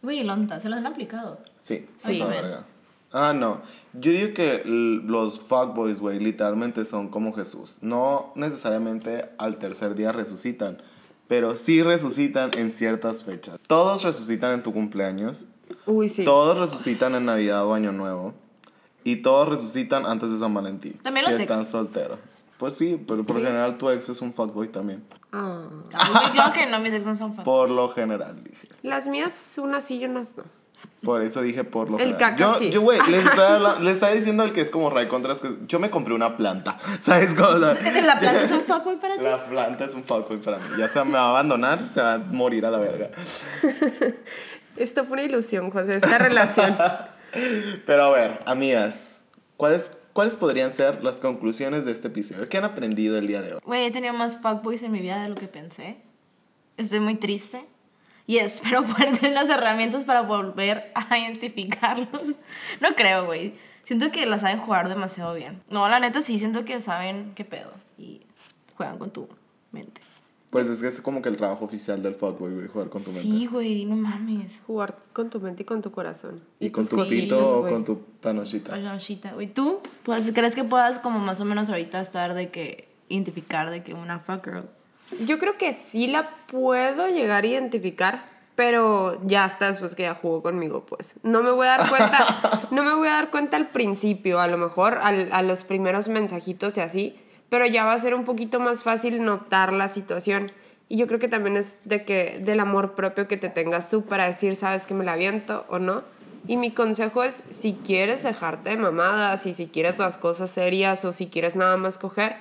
Speaker 4: Güey, lonta, se los han aplicado.
Speaker 2: Sí,
Speaker 3: Sí.
Speaker 2: esa verga. Ah, no. Yo digo que los fuckboys, güey, literalmente son como Jesús. No necesariamente al tercer día resucitan, pero sí resucitan en ciertas fechas. Todos resucitan en tu cumpleaños,
Speaker 3: Uy, sí.
Speaker 2: todos resucitan en Navidad o Año Nuevo, y todos resucitan antes de San Valentín.
Speaker 4: También
Speaker 2: si
Speaker 4: los ex.
Speaker 2: están solteros. Pues sí, pero por
Speaker 3: Sí.
Speaker 2: general tu ex es un fuckboy también.
Speaker 4: Ay, güey, claro que no, mis ex no son fans.
Speaker 2: Por lo general, dije.
Speaker 3: Las mías, unas sí y unas no.
Speaker 2: Por eso dije por lo
Speaker 3: El
Speaker 2: general.
Speaker 3: caca
Speaker 2: yo,
Speaker 3: sí.
Speaker 2: yo, güey, les estaba, les estaba diciendo al que es como Ray Contras que yo me compré una planta. ¿Sabes sea,
Speaker 4: ¿La planta es un fuckboy para ti?
Speaker 2: La planta es un fuckboy para mí. Ya se me va a abandonar, se va a morir a la verga.
Speaker 3: Esto fue una ilusión, José, esta relación.
Speaker 2: Pero a ver, amigas, ¿cuáles, ¿cuáles podrían ser las conclusiones de este episodio? ¿Qué han aprendido el día de hoy?
Speaker 4: Güey, he tenido más fuckboys en mi vida de lo que pensé. Estoy muy triste. Y espero poder las herramientas para volver a identificarlos. No creo, güey. Siento que la saben jugar demasiado bien. No, la neta sí, siento que saben qué pedo. Y juegan con tu mente.
Speaker 2: Pues es que es como que el trabajo oficial del fuckboy, güey, jugar con tu mente.
Speaker 4: Sí, güey, no mames.
Speaker 3: Jugar con tu mente y con tu corazón.
Speaker 2: Y con
Speaker 3: tus
Speaker 2: tu pito o
Speaker 3: güey.
Speaker 2: con tu panochita.
Speaker 4: Palochita, güey. ¿Tú pues, crees que puedas como más o menos ahorita estar de que identificar de que una fuck girl?
Speaker 3: Yo creo que sí la puedo llegar a identificar, pero ya hasta después que ya jugó conmigo, pues. No me voy a dar cuenta, no me voy a dar cuenta al principio, a lo mejor al- a los primeros mensajitos y así, pero ya va a ser un poquito más fácil notar la situación. Y yo creo que también es de que del amor propio que te tengas tú para decir, sabes que me la aviento o no. Y mi consejo es, si quieres dejarte de mamadas y si quieres las cosas serias o si quieres nada más coger,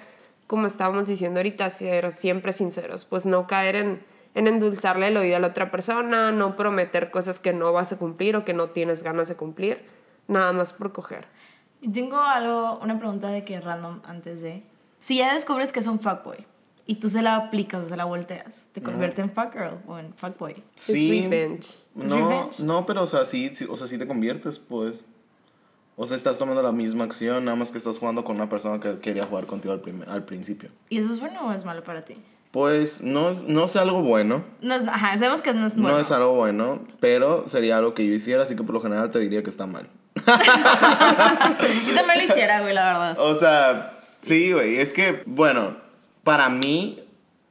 Speaker 3: como estábamos diciendo ahorita, ser siempre sinceros, pues no caer en, en endulzarle el oído a la otra persona, no prometer cosas que no vas a cumplir o que no tienes ganas de cumplir, nada más por coger.
Speaker 4: Y tengo algo, una pregunta de que random antes de... Si ya descubres que es un fuckboy, y tú se la aplicas o se la volteas. Te convierte en fuck girl o en fuck boy.
Speaker 2: Sí.
Speaker 3: Es revenge.
Speaker 2: No,
Speaker 4: Revenge.
Speaker 2: no, pero o sea, sí, sí, o sea, sí te conviertes, pues. O sea, estás tomando la misma acción, nada más que estás jugando con una persona que quería jugar contigo al, primer- al principio.
Speaker 4: ¿Y eso es bueno o es malo para ti?
Speaker 2: Pues no, es- no es algo bueno,
Speaker 4: No es, ajá, sabemos que no es bueno.
Speaker 2: no es algo bueno, pero sería algo que yo hiciera, así que por lo general te diría que está mal.
Speaker 4: Yo también lo hiciera, güey, la verdad.
Speaker 2: O sea, sí, güey, es que, bueno, para mí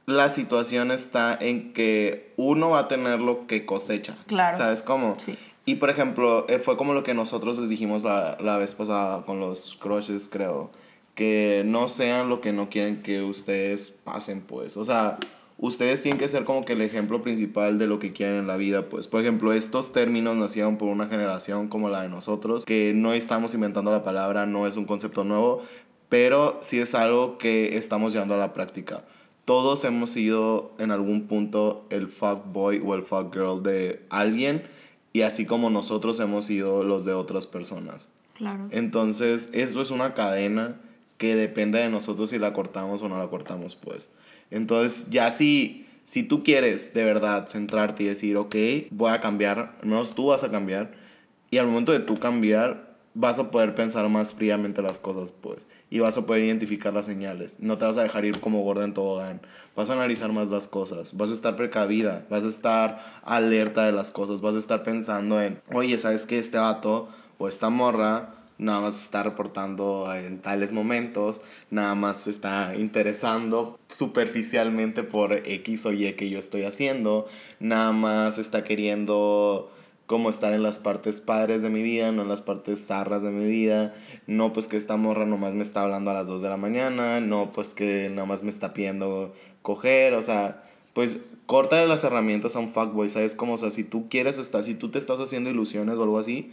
Speaker 2: la situación está en que uno va a tener lo que cosecha.
Speaker 4: Claro.
Speaker 2: ¿Sabes cómo?
Speaker 4: Sí.
Speaker 2: Y por ejemplo, eh, fue como lo que nosotros les dijimos la, la vez pasada con los crushes, creo. Que no sean lo que no quieren que ustedes pasen, pues. O sea, ustedes tienen que ser como que el ejemplo principal de lo que quieren en la vida, pues. Por ejemplo, estos términos nacieron por una generación como la de nosotros, que no estamos inventando la palabra, no es un concepto nuevo, pero sí es algo que estamos llevando a la práctica. Todos hemos sido en algún punto el fuck boy o el fuck girl de alguien y así como nosotros hemos sido los de otras personas.
Speaker 4: Claro.
Speaker 2: Entonces, esto es una cadena que depende de nosotros si la cortamos o no la cortamos, pues. Entonces, ya si, si tú quieres de verdad centrarte y decir, ok, voy a cambiar, al menos tú vas a cambiar, y al momento de tú cambiar, vas a poder pensar más fríamente las cosas, pues, y vas a poder identificar las señales. No te vas a dejar ir como gorda en tobogán. Vas a analizar más las cosas, vas a estar precavida, vas a estar alerta de las cosas, vas a estar pensando en, oye, ¿sabes qué? Este vato o esta morra nada más está reportando en tales momentos, nada más está interesando superficialmente por X o Y que yo estoy haciendo, nada más está queriendo como estar en las partes padres de mi vida, no en las partes zarras de mi vida, no pues que esta morra nomás me está hablando a las 2 de la mañana, no pues que nada más me está pidiendo coger, o sea, pues córtale las herramientas a un fuckboy, ¿sabes? Como, o sea, si tú quieres estar, si tú te estás haciendo ilusiones o algo así,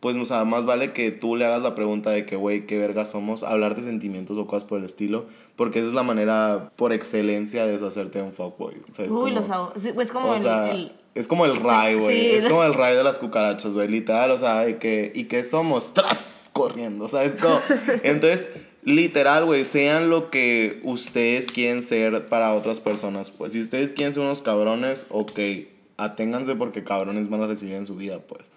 Speaker 2: pues, o sea, más vale que tú le hagas la pregunta de que, güey, qué verga somos, hablar de sentimientos o cosas por el estilo, porque esa es la manera por excelencia de deshacerte de un fuckboy, ¿sabes?
Speaker 4: Uy,
Speaker 2: Como-
Speaker 4: los hago. Sí, Es como el,
Speaker 2: sea,
Speaker 4: el-
Speaker 2: es como el ray, güey.
Speaker 4: sí.
Speaker 2: Es como el ray de las cucarachas, güey. Literal, o sea, de que, ¿y qué somos? ¡Tras! Corriendo, ¿sabes? Como, entonces, literal, güey, sean lo que ustedes quieren ser para otras personas, pues. Si ustedes quieren ser unos cabrones, ok, aténganse porque cabrones van a recibir en su vida, pues.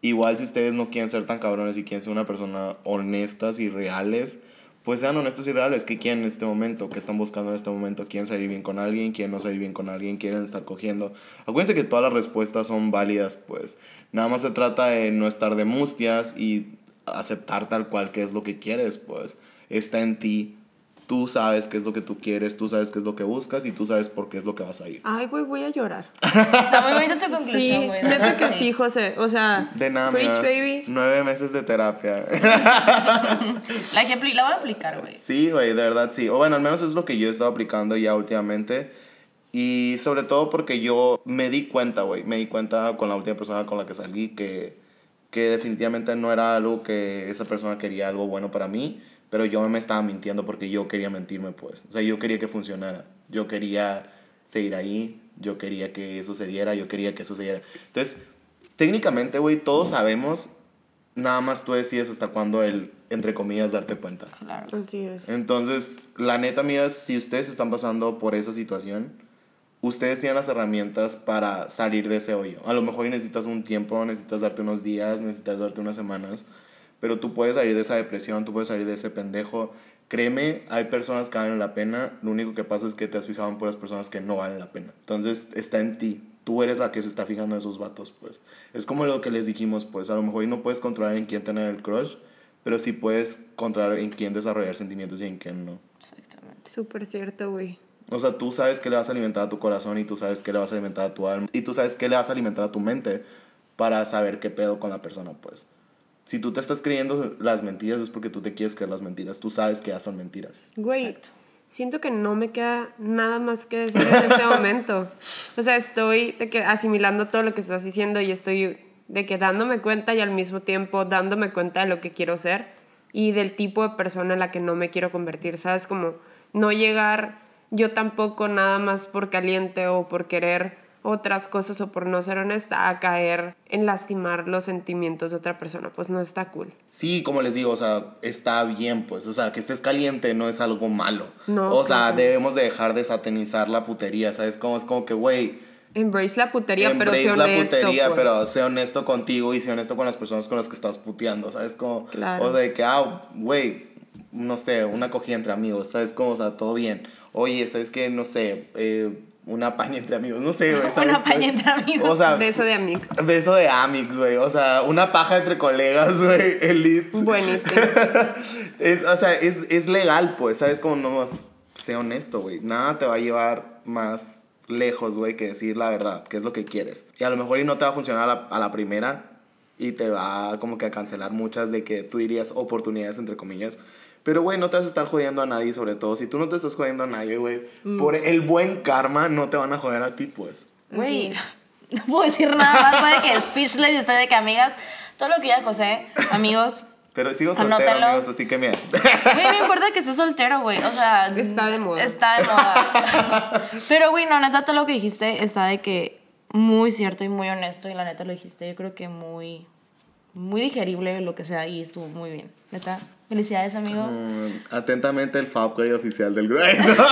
Speaker 2: Igual si ustedes no quieren ser tan cabrones y quieren ser una persona honestas y reales, pues sean honestos y reales. ¿Qué quieren en este momento? ¿Qué están buscando en este momento? ¿Quieren salir bien con alguien? ¿Quieren no salir bien con alguien? ¿Quieren estar cogiendo? Acuérdense que todas las respuestas son válidas, pues. Nada más se trata de no estar de mustias y aceptar tal cual que es lo que quieres, pues. Está en ti. Tú sabes qué es lo que tú quieres, tú sabes qué es lo que buscas y tú sabes por qué es lo que vas a ir.
Speaker 3: Ay, güey, voy a llorar.
Speaker 4: Está muy bonita tu
Speaker 3: Sí,
Speaker 4: conclusión, güey.
Speaker 3: neta que sí, José. O sea,
Speaker 2: De nada,
Speaker 3: preach, baby.
Speaker 2: Nueve meses de terapia.
Speaker 4: La, que la voy a aplicar, güey.
Speaker 2: Sí, güey, de verdad sí. O bueno, al menos es lo que yo he estado aplicando ya últimamente. Y sobre todo porque yo me di cuenta, güey, me di cuenta con la última persona con la que salí que, que definitivamente no era algo que esa persona quería algo bueno para mí, pero yo me estaba mintiendo porque yo quería mentirme, pues. O sea, yo quería que funcionara. Yo quería seguir ahí, yo quería que sucediera, yo quería que sucediera. Entonces, técnicamente, güey, todos sabemos, nada más tú decides hasta cuándo el, entre comillas, darte cuenta.
Speaker 4: Claro.
Speaker 3: Así es.
Speaker 2: Entonces, la neta, amigas, si ustedes están pasando por esa situación, ustedes tienen las herramientas para salir de ese hoyo. A lo mejor necesitas un tiempo, necesitas darte unos días, necesitas darte unas semanas, pero tú puedes salir de esa depresión, tú puedes salir de ese pendejo. Créeme, hay personas que valen la pena, lo único que pasa es que te has fijado en puras personas que no valen la pena. Entonces, está en ti. Tú eres la que se está fijando en esos vatos, pues. Es como lo que les dijimos, pues. A lo mejor y no puedes controlar en quién tener el crush, pero sí puedes controlar en quién desarrollar sentimientos y en quién no.
Speaker 4: Exactamente.
Speaker 3: Súper cierto, güey.
Speaker 2: O sea, tú sabes que le vas a alimentar a tu corazón y tú sabes que le vas a alimentar a tu alma y tú sabes que le vas a alimentar a tu mente para saber qué pedo con la persona, pues. Si tú te estás creyendo las mentiras es porque tú te quieres creer las mentiras. Tú sabes que ya son mentiras.
Speaker 3: Güey,
Speaker 4: Exacto.
Speaker 3: siento que no me queda nada más que decir en este momento. O sea, estoy de que asimilando todo lo que estás diciendo y estoy de que dándome cuenta y al mismo tiempo dándome cuenta de lo que quiero ser y del tipo de persona en la que no me quiero convertir, ¿sabes? Como no llegar yo tampoco nada más por caliente o por querer otras cosas o por no ser honesta a caer en lastimar los sentimientos de otra persona. Pues no está cool.
Speaker 2: Sí, como les digo, o sea, está bien, pues, o sea, que estés caliente no es algo malo.
Speaker 3: No,
Speaker 2: o sea,
Speaker 3: claro.
Speaker 2: debemos de dejar de satanizar la putería, ¿sabes? Como es como que, güey,
Speaker 3: Embrace la putería, pero sé
Speaker 2: embrace la
Speaker 3: honesto.
Speaker 2: putería,
Speaker 3: pues.
Speaker 2: pero sé honesto contigo y sé honesto con las personas con las que estás puteando, ¿sabes? Como,
Speaker 3: Claro.
Speaker 2: o de que, ah, güey, no sé, una cogida entre amigos, ¿sabes? Como, o sea, todo bien. Oye, ¿sabes qué? No sé, eh, una paña entre amigos, no sé, güey, ¿sabes?
Speaker 4: Una paña entre amigos.
Speaker 2: O sea,
Speaker 3: Beso de amigos.
Speaker 2: Beso de Amix, güey. O sea, una paja entre colegas, güey. Elite.
Speaker 3: Buenito.
Speaker 2: es, o sea, es, es legal, pues, ¿sabes? Como no más, sé honesto, güey. Nada te va a llevar más lejos, güey, que decir la verdad, que es lo que quieres. Y a lo mejor y no te va a funcionar a la, a la primera y te va como que a cancelar muchas de que tú dirías oportunidades, entre comillas. Pero, güey, no te vas a estar jodiendo a nadie, sobre todo. Si tú no te estás jodiendo a nadie, güey, por el buen karma no te van a joder a ti, pues.
Speaker 4: Güey, no puedo decir nada más. Puede que speechless y estoy de que amigas. Todo lo que diga José, amigos.
Speaker 2: Pero sigo soltero,
Speaker 4: Anótalo.
Speaker 2: amigos, así que mira.
Speaker 4: Güey, no importa que estés soltero, güey. O sea,
Speaker 3: Está de moda.
Speaker 4: Está de moda. Pero, güey, no, neta, todo lo que dijiste está de que muy cierto y muy honesto. Y la neta lo dijiste, yo creo que muy, muy digerible lo que sea. Y estuvo muy bien. Neta, felicidades, amigo.
Speaker 2: Mm, Atentamente el Fab güey oficial del grueso.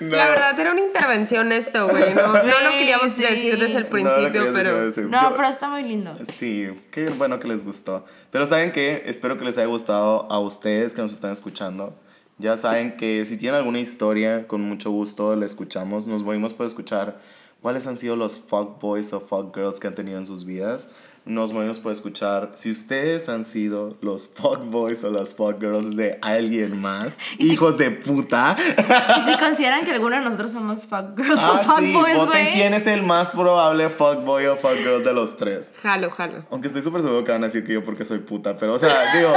Speaker 2: No,
Speaker 3: La verdad era una intervención esto, güey. No, no lo queríamos
Speaker 4: Sí,
Speaker 3: decir desde el
Speaker 2: no
Speaker 3: principio,
Speaker 2: quería
Speaker 3: pero...
Speaker 2: decir,
Speaker 4: No,
Speaker 2: yo-
Speaker 4: pero está muy lindo.
Speaker 2: Sí, qué bueno que les gustó. Pero saben que espero que les haya gustado a ustedes que nos están escuchando. Ya saben que si tienen alguna historia, con mucho gusto la escuchamos. Nos morimos por escuchar cuáles han sido los fuck boys o fuck girls que han tenido en sus vidas. Nos morimos por escuchar si ustedes han sido los fuck boys o las fuck girls de alguien más. Hijos de puta.
Speaker 4: Y si consideran que alguno de nosotros somos fuck girls o
Speaker 2: Ah,
Speaker 4: fuck
Speaker 2: sí,
Speaker 4: güey.
Speaker 2: quién es el más probable fuck boy o fuck girl de los tres.
Speaker 3: Jalo, jalo.
Speaker 2: Aunque estoy súper seguro que van a decir que yo porque soy puta. Pero, o sea, digo,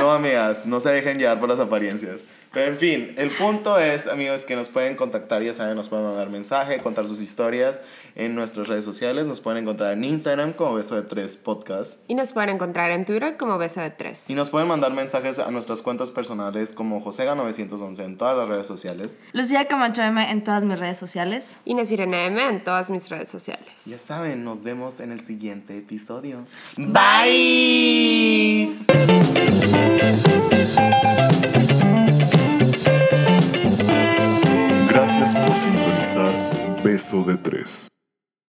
Speaker 2: no, amigas, no se dejen llevar por las apariencias. Pero, en fin, el punto es, amigos, que nos pueden contactar, ya saben, nos pueden mandar mensaje, contar sus historias en nuestras redes sociales. Nos pueden encontrar en Instagram como Beso de Tres Podcast.
Speaker 3: Y nos pueden encontrar en Twitter como Beso de Tres.
Speaker 2: Y nos pueden mandar mensajes a nuestras cuentas personales como Josega911 en todas las redes sociales.
Speaker 4: Lucía Camacho M en todas mis redes sociales.
Speaker 3: Inés Irene M en todas mis redes sociales.
Speaker 2: Ya saben, nos vemos en el siguiente episodio. Bye.
Speaker 1: Gracias por sintonizar Beso de Tres.